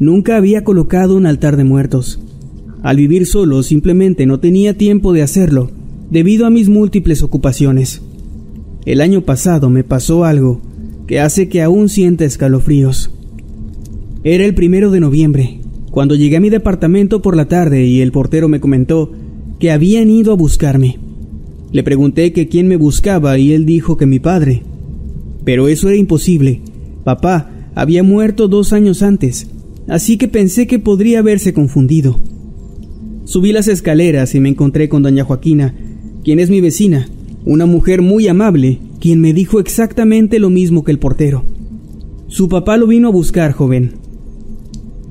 Nunca había colocado un altar de muertos. Al vivir solo simplemente no tenía tiempo de hacerlo, debido a mis múltiples ocupaciones. El año pasado me pasó algo que hace que aún sienta escalofríos. Era el primero de noviembre, cuando llegué a mi departamento por la tarde y el portero me comentó que habían ido a buscarme. Le pregunté que quién me buscaba y él dijo que mi padre. Pero eso era imposible. Papá había muerto dos años antes así que pensé que podría haberse confundido. Subí las escaleras y me encontré con doña Joaquina, quien es mi vecina, una mujer muy amable, quien me dijo exactamente lo mismo que el portero. Su papá lo vino a buscar, joven.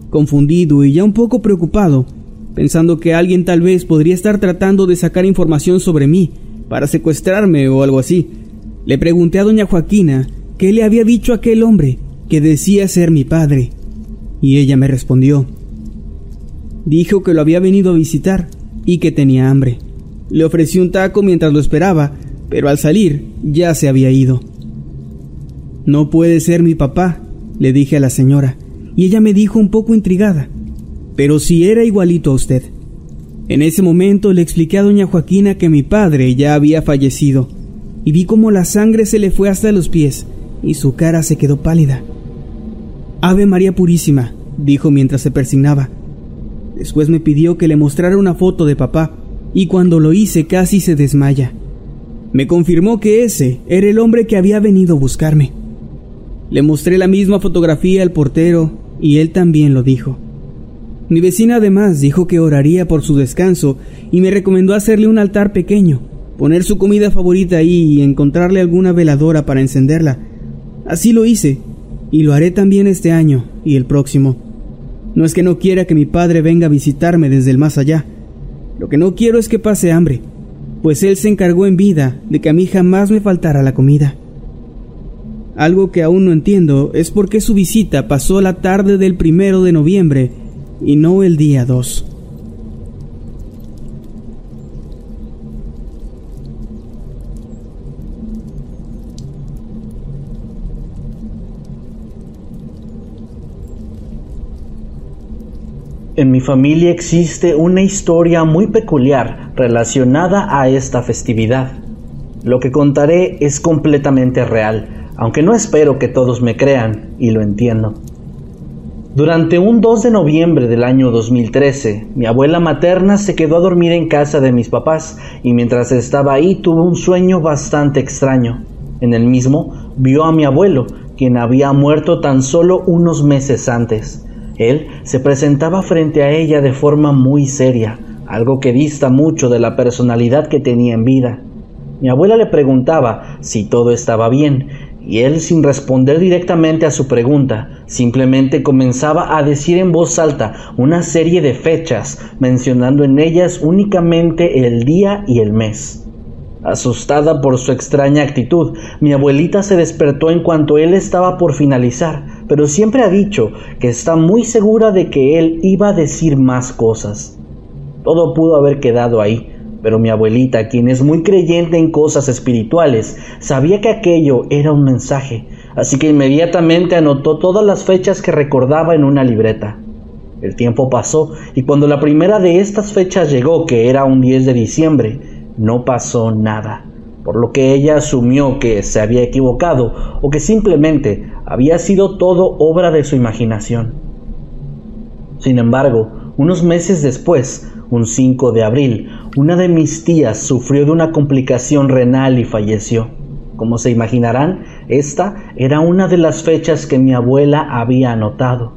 Confundido y ya un poco preocupado, pensando que alguien tal vez podría estar tratando de sacar información sobre mí para secuestrarme o algo así, le pregunté a doña Joaquina qué le había dicho aquel hombre que decía ser mi padre y ella me respondió. Dijo que lo había venido a visitar y que tenía hambre. Le ofrecí un taco mientras lo esperaba, pero al salir ya se había ido. No puede ser mi papá, le dije a la señora, y ella me dijo un poco intrigada, pero si era igualito a usted. En ese momento le expliqué a doña Joaquina que mi padre ya había fallecido, y vi cómo la sangre se le fue hasta los pies y su cara se quedó pálida. Ave María Purísima, dijo mientras se persignaba. Después me pidió que le mostrara una foto de papá, y cuando lo hice casi se desmaya. Me confirmó que ese era el hombre que había venido a buscarme. Le mostré la misma fotografía al portero, y él también lo dijo. Mi vecina además dijo que oraría por su descanso y me recomendó hacerle un altar pequeño, poner su comida favorita ahí y encontrarle alguna veladora para encenderla. Así lo hice, y lo haré también este año y el próximo. No es que no quiera que mi padre venga a visitarme desde el más allá. Lo que no quiero es que pase hambre, pues él se encargó en vida de que a mí jamás me faltara la comida. Algo que aún no entiendo es por qué su visita pasó la tarde del primero de noviembre y no el día 2. En mi familia existe una historia muy peculiar relacionada a esta festividad. Lo que contaré es completamente real, aunque no espero que todos me crean, y lo entiendo. Durante un 2 de noviembre del año 2013, mi abuela materna se quedó a dormir en casa de mis papás y mientras estaba ahí tuvo un sueño bastante extraño. En el mismo vio a mi abuelo, quien había muerto tan solo unos meses antes. Él se presentaba frente a ella de forma muy seria, algo que dista mucho de la personalidad que tenía en vida. Mi abuela le preguntaba si todo estaba bien, y él, sin responder directamente a su pregunta, simplemente comenzaba a decir en voz alta una serie de fechas, mencionando en ellas únicamente el día y el mes. Asustada por su extraña actitud, mi abuelita se despertó en cuanto él estaba por finalizar, pero siempre ha dicho que está muy segura de que él iba a decir más cosas. Todo pudo haber quedado ahí, pero mi abuelita, quien es muy creyente en cosas espirituales, sabía que aquello era un mensaje, así que inmediatamente anotó todas las fechas que recordaba en una libreta. El tiempo pasó y cuando la primera de estas fechas llegó, que era un 10 de diciembre, no pasó nada, por lo que ella asumió que se había equivocado o que simplemente había sido todo obra de su imaginación. Sin embargo, unos meses después, un 5 de abril, una de mis tías sufrió de una complicación renal y falleció. Como se imaginarán, esta era una de las fechas que mi abuela había anotado.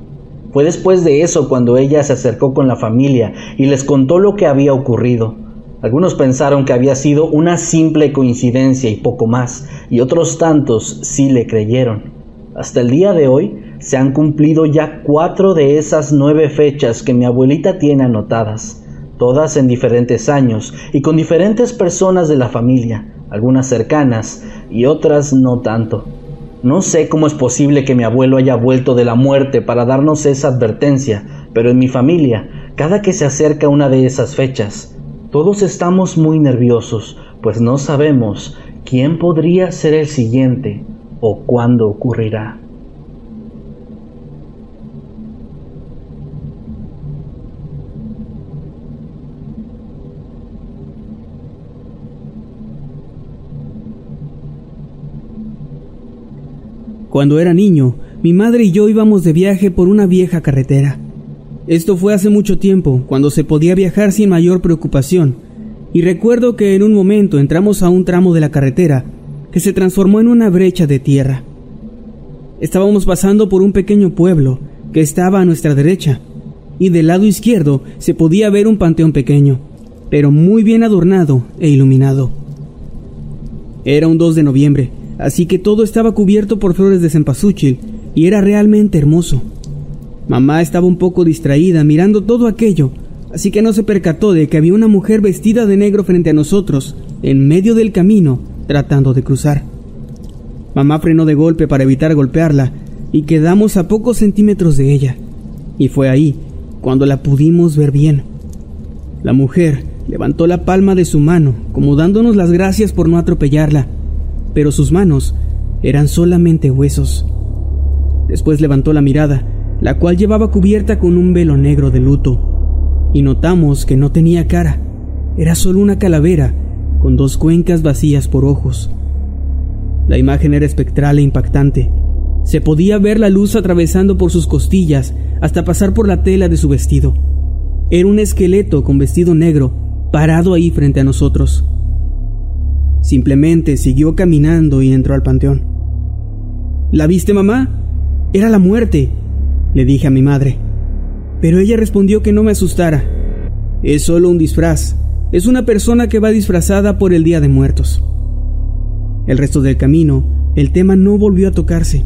Fue después de eso cuando ella se acercó con la familia y les contó lo que había ocurrido. Algunos pensaron que había sido una simple coincidencia y poco más, y otros tantos sí le creyeron. Hasta el día de hoy se han cumplido ya cuatro de esas nueve fechas que mi abuelita tiene anotadas todas en diferentes años y con diferentes personas de la familia, algunas cercanas y otras no tanto. No sé cómo es posible que mi abuelo haya vuelto de la muerte para darnos esa advertencia, pero en mi familia, cada que se acerca una de esas fechas, todos estamos muy nerviosos, pues no sabemos quién podría ser el siguiente o cuándo ocurrirá. Cuando era niño, mi madre y yo íbamos de viaje por una vieja carretera. Esto fue hace mucho tiempo, cuando se podía viajar sin mayor preocupación, y recuerdo que en un momento entramos a un tramo de la carretera que se transformó en una brecha de tierra. Estábamos pasando por un pequeño pueblo que estaba a nuestra derecha, y del lado izquierdo se podía ver un panteón pequeño, pero muy bien adornado e iluminado. Era un 2 de noviembre, así que todo estaba cubierto por flores de cempasúchil y era realmente hermoso. Mamá estaba un poco distraída mirando todo aquello, así que no se percató de que había una mujer vestida de negro frente a nosotros, en medio del camino, tratando de cruzar. Mamá frenó de golpe para evitar golpearla y quedamos a pocos centímetros de ella. Y fue ahí cuando la pudimos ver bien. La mujer levantó la palma de su mano, como dándonos las gracias por no atropellarla, pero sus manos eran solamente huesos. Después levantó la mirada, la cual llevaba cubierta con un velo negro de luto, y notamos que no tenía cara, era solo una calavera con dos cuencas vacías por ojos. La imagen era espectral e impactante. Se podía ver la luz atravesando por sus costillas hasta pasar por la tela de su vestido. Era un esqueleto con vestido negro parado ahí frente a nosotros. Simplemente siguió caminando y entró al panteón. ¿La viste, mamá? Era la muerte, le dije a mi madre. Pero ella respondió que no me asustara. Es solo un disfraz. Es una persona que va disfrazada por el Día de Muertos. El resto del camino, el tema no volvió a tocarse,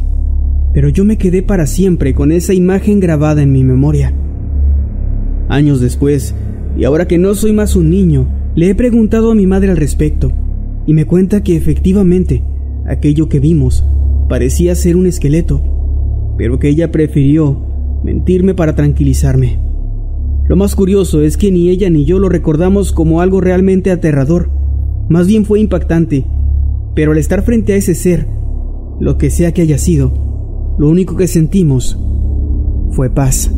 pero yo me quedé para siempre con esa imagen grabada en mi memoria. Años después, y ahora que no soy más un niño, le he preguntado a mi madre al respecto y me cuenta que efectivamente aquello que vimos parecía ser un esqueleto, pero que ella prefirió mentirme para tranquilizarme. Lo más curioso es que ni ella ni yo lo recordamos como algo realmente aterrador, más bien fue impactante, pero al estar frente a ese ser, lo que sea que haya sido, lo único que sentimos fue paz.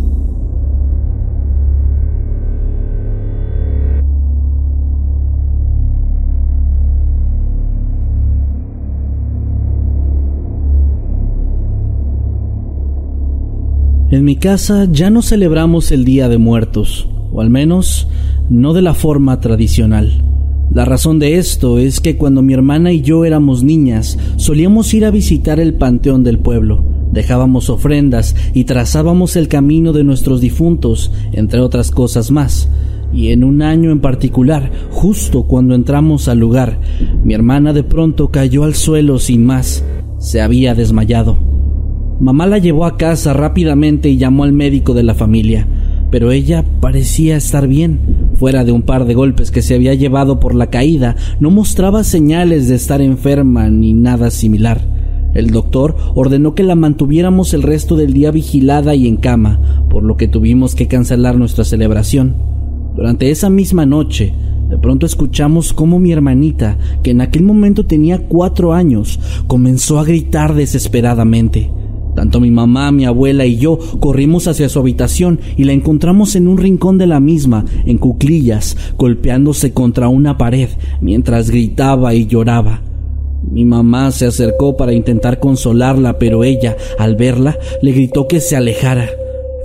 En mi casa ya no celebramos el Día de Muertos, o al menos no de la forma tradicional. La razón de esto es que cuando mi hermana y yo éramos niñas, solíamos ir a visitar el panteón del pueblo. Dejábamos ofrendas y trazábamos el camino de nuestros difuntos, entre otras cosas más. Y en un año en particular, justo cuando entramos al lugar, mi hermana de pronto cayó al suelo sin más. Se había desmayado. Mamá la llevó a casa rápidamente y llamó al médico de la familia, pero ella parecía estar bien. Fuera de un par de golpes que se había llevado por la caída, no mostraba señales de estar enferma ni nada similar. El doctor ordenó que la mantuviéramos el resto del día vigilada y en cama, por lo que tuvimos que cancelar nuestra celebración. Durante esa misma noche, de pronto escuchamos cómo mi hermanita, que en aquel momento tenía cuatro años, comenzó a gritar desesperadamente. Tanto mi mamá, mi abuela y yo corrimos hacia su habitación y la encontramos en un rincón de la misma, en cuclillas, golpeándose contra una pared, mientras gritaba y lloraba. Mi mamá se acercó para intentar consolarla, pero ella, al verla, le gritó que se alejara.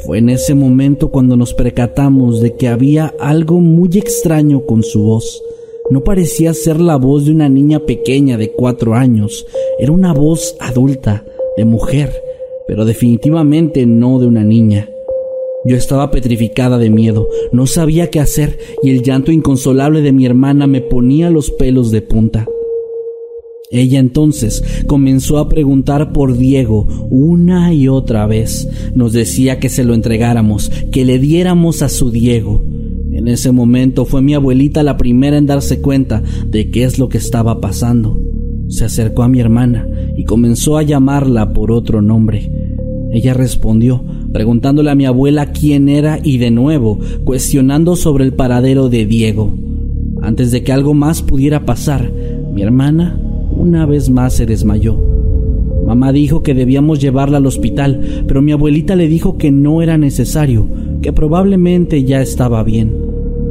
Fue en ese momento cuando nos percatamos de que había algo muy extraño con su voz. No parecía ser la voz de una niña pequeña de cuatro años, era una voz adulta, de mujer, pero definitivamente no de una niña. Yo estaba petrificada de miedo, no sabía qué hacer y el llanto inconsolable de mi hermana me ponía los pelos de punta. Ella entonces comenzó a preguntar por Diego una y otra vez. Nos decía que se lo entregáramos, que le diéramos a su Diego. En ese momento fue mi abuelita la primera en darse cuenta de qué es lo que estaba pasando. Se acercó a mi hermana y comenzó a llamarla por otro nombre. Ella respondió, preguntándole a mi abuela quién era y de nuevo cuestionando sobre el paradero de Diego. Antes de que algo más pudiera pasar, mi hermana una vez más se desmayó. Mamá dijo que debíamos llevarla al hospital, pero mi abuelita le dijo que no era necesario, que probablemente ya estaba bien.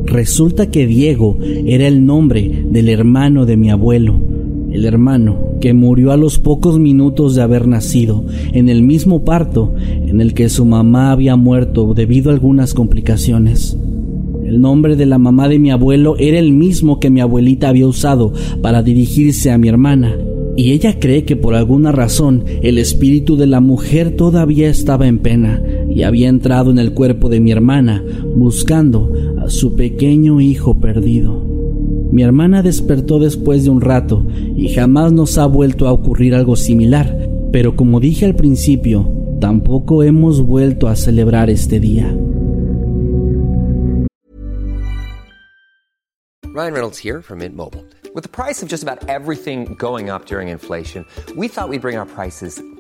Resulta que Diego era el nombre del hermano de mi abuelo, el hermano que murió a los pocos minutos de haber nacido, en el mismo parto en el que su mamá había muerto debido a algunas complicaciones. El nombre de la mamá de mi abuelo era el mismo que mi abuelita había usado para dirigirse a mi hermana, y ella cree que por alguna razón el espíritu de la mujer todavía estaba en pena y había entrado en el cuerpo de mi hermana buscando a su pequeño hijo perdido. Mi hermana despertó después de un rato y jamás nos ha vuelto a ocurrir algo similar, pero como dije al principio, tampoco hemos vuelto a celebrar este día. Ryan Reynolds here from Mint Mobile. With the price of just about everything going up during inflation, we thought we'd bring our prices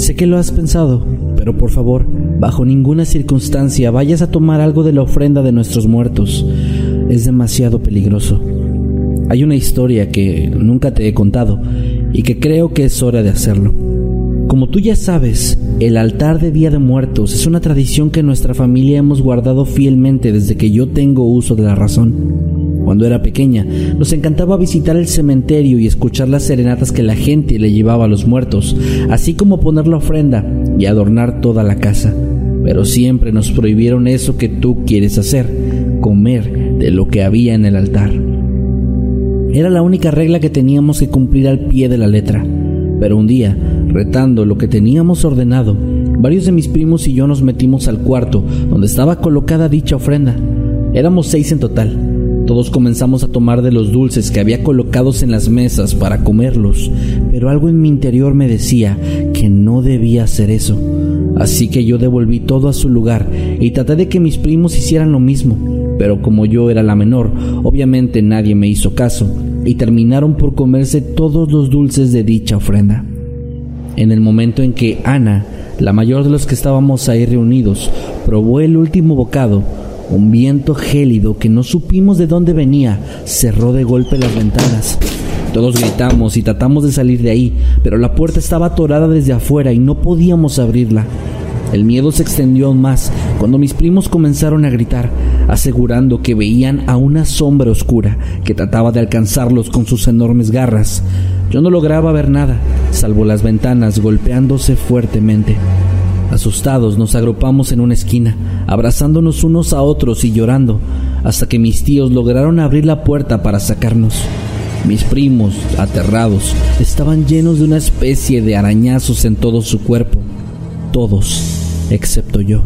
sé que lo has pensado, pero por favor, bajo ninguna circunstancia vayas a tomar algo de la ofrenda de nuestros muertos. Es demasiado peligroso. Hay una historia que nunca te he contado y que creo que es hora de hacerlo. Como tú ya sabes, el altar de Día de Muertos es una tradición que nuestra familia hemos guardado fielmente desde que yo tengo uso de la razón. Cuando era pequeña, nos encantaba visitar el cementerio y escuchar las serenatas que la gente le llevaba a los muertos, así como poner la ofrenda y adornar toda la casa. Pero siempre nos prohibieron eso que tú quieres hacer, comer de lo que había en el altar. Era la única regla que teníamos que cumplir al pie de la letra. Pero un día, retando lo que teníamos ordenado, varios de mis primos y yo nos metimos al cuarto donde estaba colocada dicha ofrenda. Éramos seis en total todos comenzamos a tomar de los dulces que había colocados en las mesas para comerlos, pero algo en mi interior me decía que no debía hacer eso. Así que yo devolví todo a su lugar y traté de que mis primos hicieran lo mismo, pero como yo era la menor, obviamente nadie me hizo caso y terminaron por comerse todos los dulces de dicha ofrenda. En el momento en que Ana, la mayor de los que estábamos ahí reunidos, probó el último bocado, un viento gélido que no supimos de dónde venía cerró de golpe las ventanas. Todos gritamos y tratamos de salir de ahí, pero la puerta estaba atorada desde afuera y no podíamos abrirla. El miedo se extendió aún más cuando mis primos comenzaron a gritar, asegurando que veían a una sombra oscura que trataba de alcanzarlos con sus enormes garras. Yo no lograba ver nada, salvo las ventanas golpeándose fuertemente. Asustados nos agrupamos en una esquina, abrazándonos unos a otros y llorando, hasta que mis tíos lograron abrir la puerta para sacarnos. Mis primos, aterrados, estaban llenos de una especie de arañazos en todo su cuerpo, todos, excepto yo.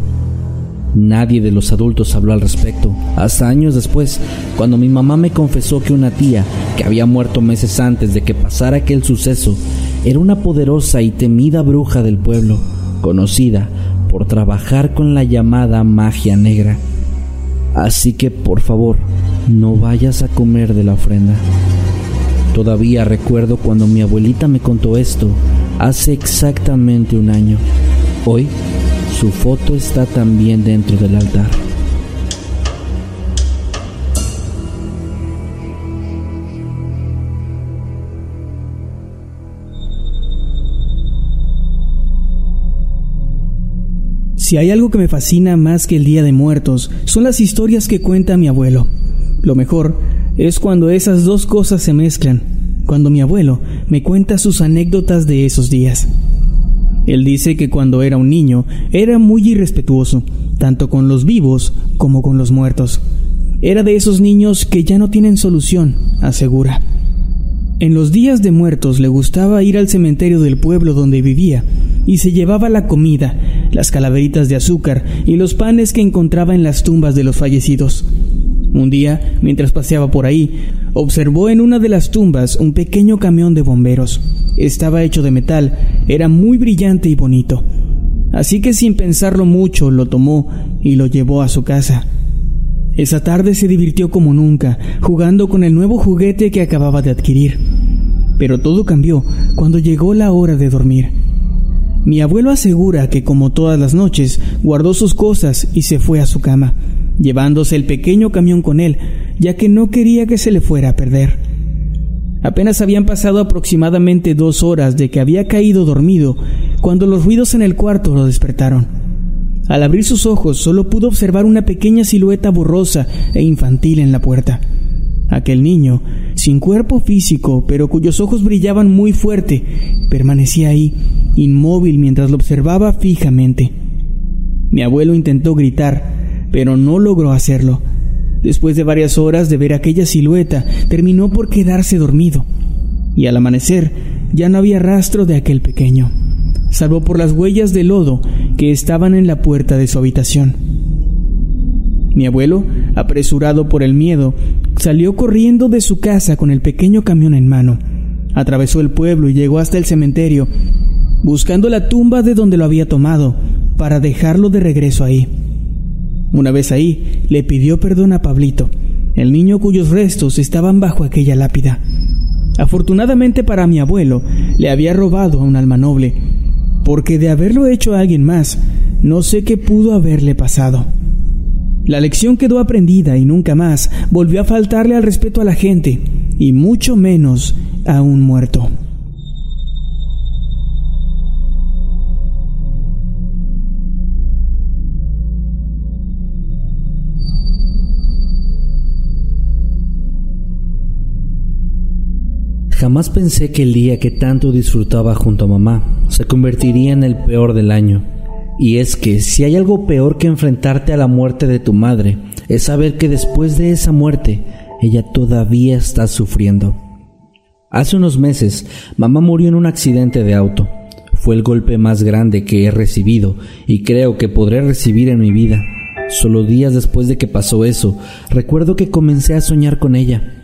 Nadie de los adultos habló al respecto, hasta años después, cuando mi mamá me confesó que una tía, que había muerto meses antes de que pasara aquel suceso, era una poderosa y temida bruja del pueblo, conocida por trabajar con la llamada magia negra. Así que por favor, no vayas a comer de la ofrenda. Todavía recuerdo cuando mi abuelita me contó esto, hace exactamente un año. Hoy su foto está también dentro del altar. Si hay algo que me fascina más que el Día de Muertos, son las historias que cuenta mi abuelo. Lo mejor es cuando esas dos cosas se mezclan, cuando mi abuelo me cuenta sus anécdotas de esos días. Él dice que cuando era un niño era muy irrespetuoso, tanto con los vivos como con los muertos. Era de esos niños que ya no tienen solución, asegura. En los días de muertos le gustaba ir al cementerio del pueblo donde vivía y se llevaba la comida, las calaveritas de azúcar y los panes que encontraba en las tumbas de los fallecidos. Un día, mientras paseaba por ahí, observó en una de las tumbas un pequeño camión de bomberos. Estaba hecho de metal, era muy brillante y bonito. Así que sin pensarlo mucho lo tomó y lo llevó a su casa. Esa tarde se divirtió como nunca, jugando con el nuevo juguete que acababa de adquirir. Pero todo cambió cuando llegó la hora de dormir. Mi abuelo asegura que como todas las noches, guardó sus cosas y se fue a su cama llevándose el pequeño camión con él, ya que no quería que se le fuera a perder. Apenas habían pasado aproximadamente dos horas de que había caído dormido cuando los ruidos en el cuarto lo despertaron. Al abrir sus ojos solo pudo observar una pequeña silueta borrosa e infantil en la puerta. Aquel niño, sin cuerpo físico, pero cuyos ojos brillaban muy fuerte, permanecía ahí, inmóvil mientras lo observaba fijamente. Mi abuelo intentó gritar, pero no logró hacerlo. Después de varias horas de ver aquella silueta, terminó por quedarse dormido, y al amanecer ya no había rastro de aquel pequeño, salvo por las huellas de lodo que estaban en la puerta de su habitación. Mi abuelo, apresurado por el miedo, salió corriendo de su casa con el pequeño camión en mano. Atravesó el pueblo y llegó hasta el cementerio, buscando la tumba de donde lo había tomado, para dejarlo de regreso ahí. Una vez ahí, le pidió perdón a Pablito, el niño cuyos restos estaban bajo aquella lápida. Afortunadamente para mi abuelo, le había robado a un alma noble, porque de haberlo hecho a alguien más, no sé qué pudo haberle pasado. La lección quedó aprendida y nunca más volvió a faltarle al respeto a la gente, y mucho menos a un muerto. Jamás pensé que el día que tanto disfrutaba junto a mamá se convertiría en el peor del año. Y es que si hay algo peor que enfrentarte a la muerte de tu madre, es saber que después de esa muerte, ella todavía está sufriendo. Hace unos meses, mamá murió en un accidente de auto. Fue el golpe más grande que he recibido y creo que podré recibir en mi vida. Solo días después de que pasó eso, recuerdo que comencé a soñar con ella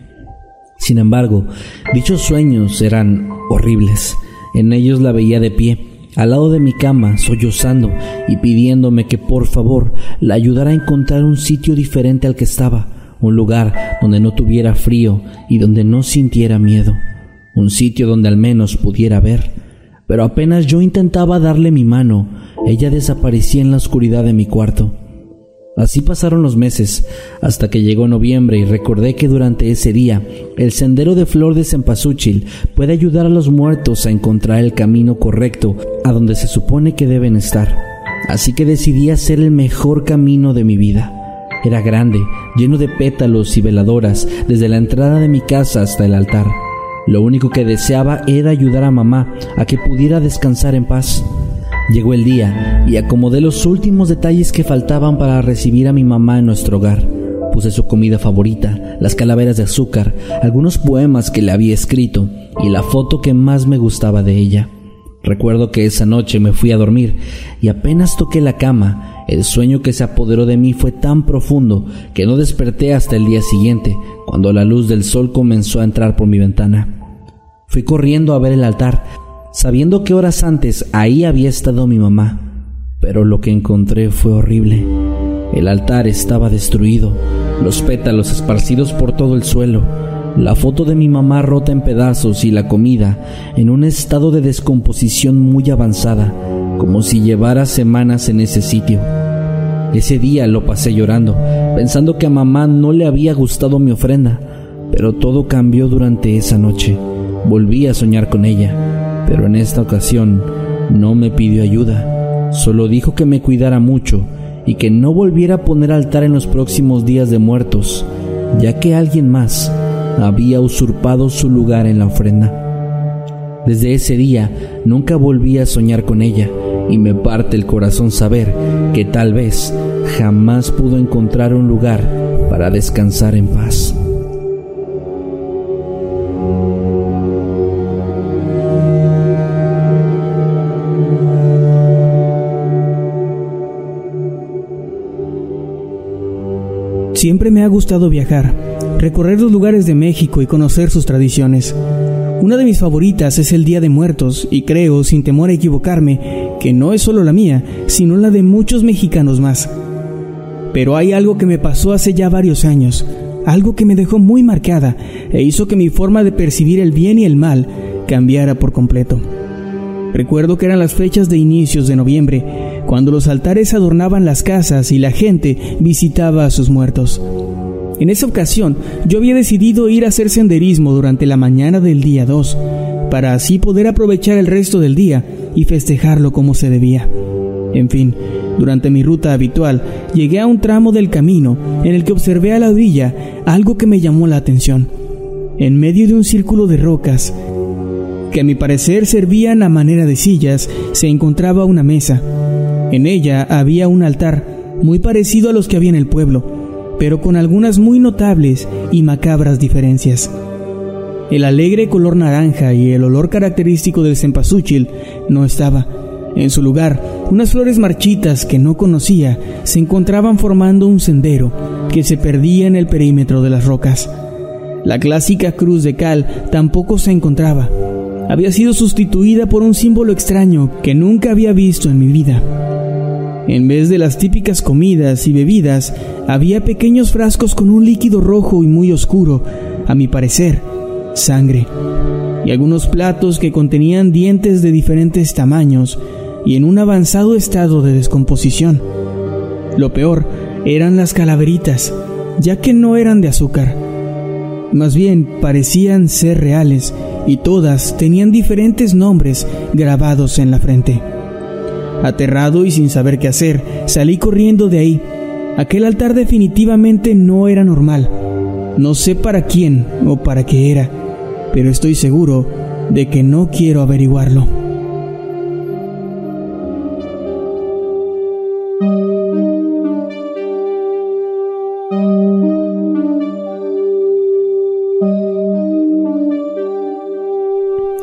sin embargo, dichos sueños eran horribles. En ellos la veía de pie, al lado de mi cama, sollozando y pidiéndome que por favor la ayudara a encontrar un sitio diferente al que estaba, un lugar donde no tuviera frío y donde no sintiera miedo, un sitio donde al menos pudiera ver. Pero apenas yo intentaba darle mi mano, ella desaparecía en la oscuridad de mi cuarto. Así pasaron los meses, hasta que llegó noviembre y recordé que durante ese día el sendero de flor de cempasúchil puede ayudar a los muertos a encontrar el camino correcto a donde se supone que deben estar. Así que decidí hacer el mejor camino de mi vida. Era grande, lleno de pétalos y veladoras desde la entrada de mi casa hasta el altar. Lo único que deseaba era ayudar a mamá a que pudiera descansar en paz. Llegó el día y acomodé los últimos detalles que faltaban para recibir a mi mamá en nuestro hogar. Puse su comida favorita, las calaveras de azúcar, algunos poemas que le había escrito y la foto que más me gustaba de ella. Recuerdo que esa noche me fui a dormir y apenas toqué la cama, el sueño que se apoderó de mí fue tan profundo que no desperté hasta el día siguiente, cuando la luz del sol comenzó a entrar por mi ventana. Fui corriendo a ver el altar, sabiendo que horas antes ahí había estado mi mamá, pero lo que encontré fue horrible. El altar estaba destruido, los pétalos esparcidos por todo el suelo, la foto de mi mamá rota en pedazos y la comida en un estado de descomposición muy avanzada, como si llevara semanas en ese sitio. Ese día lo pasé llorando, pensando que a mamá no le había gustado mi ofrenda, pero todo cambió durante esa noche. Volví a soñar con ella, pero en esta ocasión no me pidió ayuda, solo dijo que me cuidara mucho y que no volviera a poner altar en los próximos días de muertos, ya que alguien más había usurpado su lugar en la ofrenda. Desde ese día nunca volví a soñar con ella y me parte el corazón saber que tal vez jamás pudo encontrar un lugar para descansar en paz. Siempre me ha gustado viajar, recorrer los lugares de México y conocer sus tradiciones. Una de mis favoritas es el Día de Muertos y creo, sin temor a equivocarme, que no es solo la mía, sino la de muchos mexicanos más. Pero hay algo que me pasó hace ya varios años, algo que me dejó muy marcada e hizo que mi forma de percibir el bien y el mal cambiara por completo. Recuerdo que eran las fechas de inicios de noviembre, cuando los altares adornaban las casas y la gente visitaba a sus muertos. En esa ocasión yo había decidido ir a hacer senderismo durante la mañana del día 2, para así poder aprovechar el resto del día y festejarlo como se debía. En fin, durante mi ruta habitual llegué a un tramo del camino en el que observé a la orilla algo que me llamó la atención. En medio de un círculo de rocas, que a mi parecer servían a manera de sillas, se encontraba una mesa. En ella había un altar, muy parecido a los que había en el pueblo, pero con algunas muy notables y macabras diferencias. El alegre color naranja y el olor característico del cempasúchil no estaba. En su lugar, unas flores marchitas que no conocía se encontraban formando un sendero que se perdía en el perímetro de las rocas. La clásica cruz de cal tampoco se encontraba, había sido sustituida por un símbolo extraño que nunca había visto en mi vida. En vez de las típicas comidas y bebidas, había pequeños frascos con un líquido rojo y muy oscuro, a mi parecer, sangre, y algunos platos que contenían dientes de diferentes tamaños y en un avanzado estado de descomposición. Lo peor eran las calaveritas, ya que no eran de azúcar. Más bien parecían ser reales y todas tenían diferentes nombres grabados en la frente. Aterrado y sin saber qué hacer, salí corriendo de ahí. Aquel altar definitivamente no era normal. No sé para quién o para qué era, pero estoy seguro de que no quiero averiguarlo.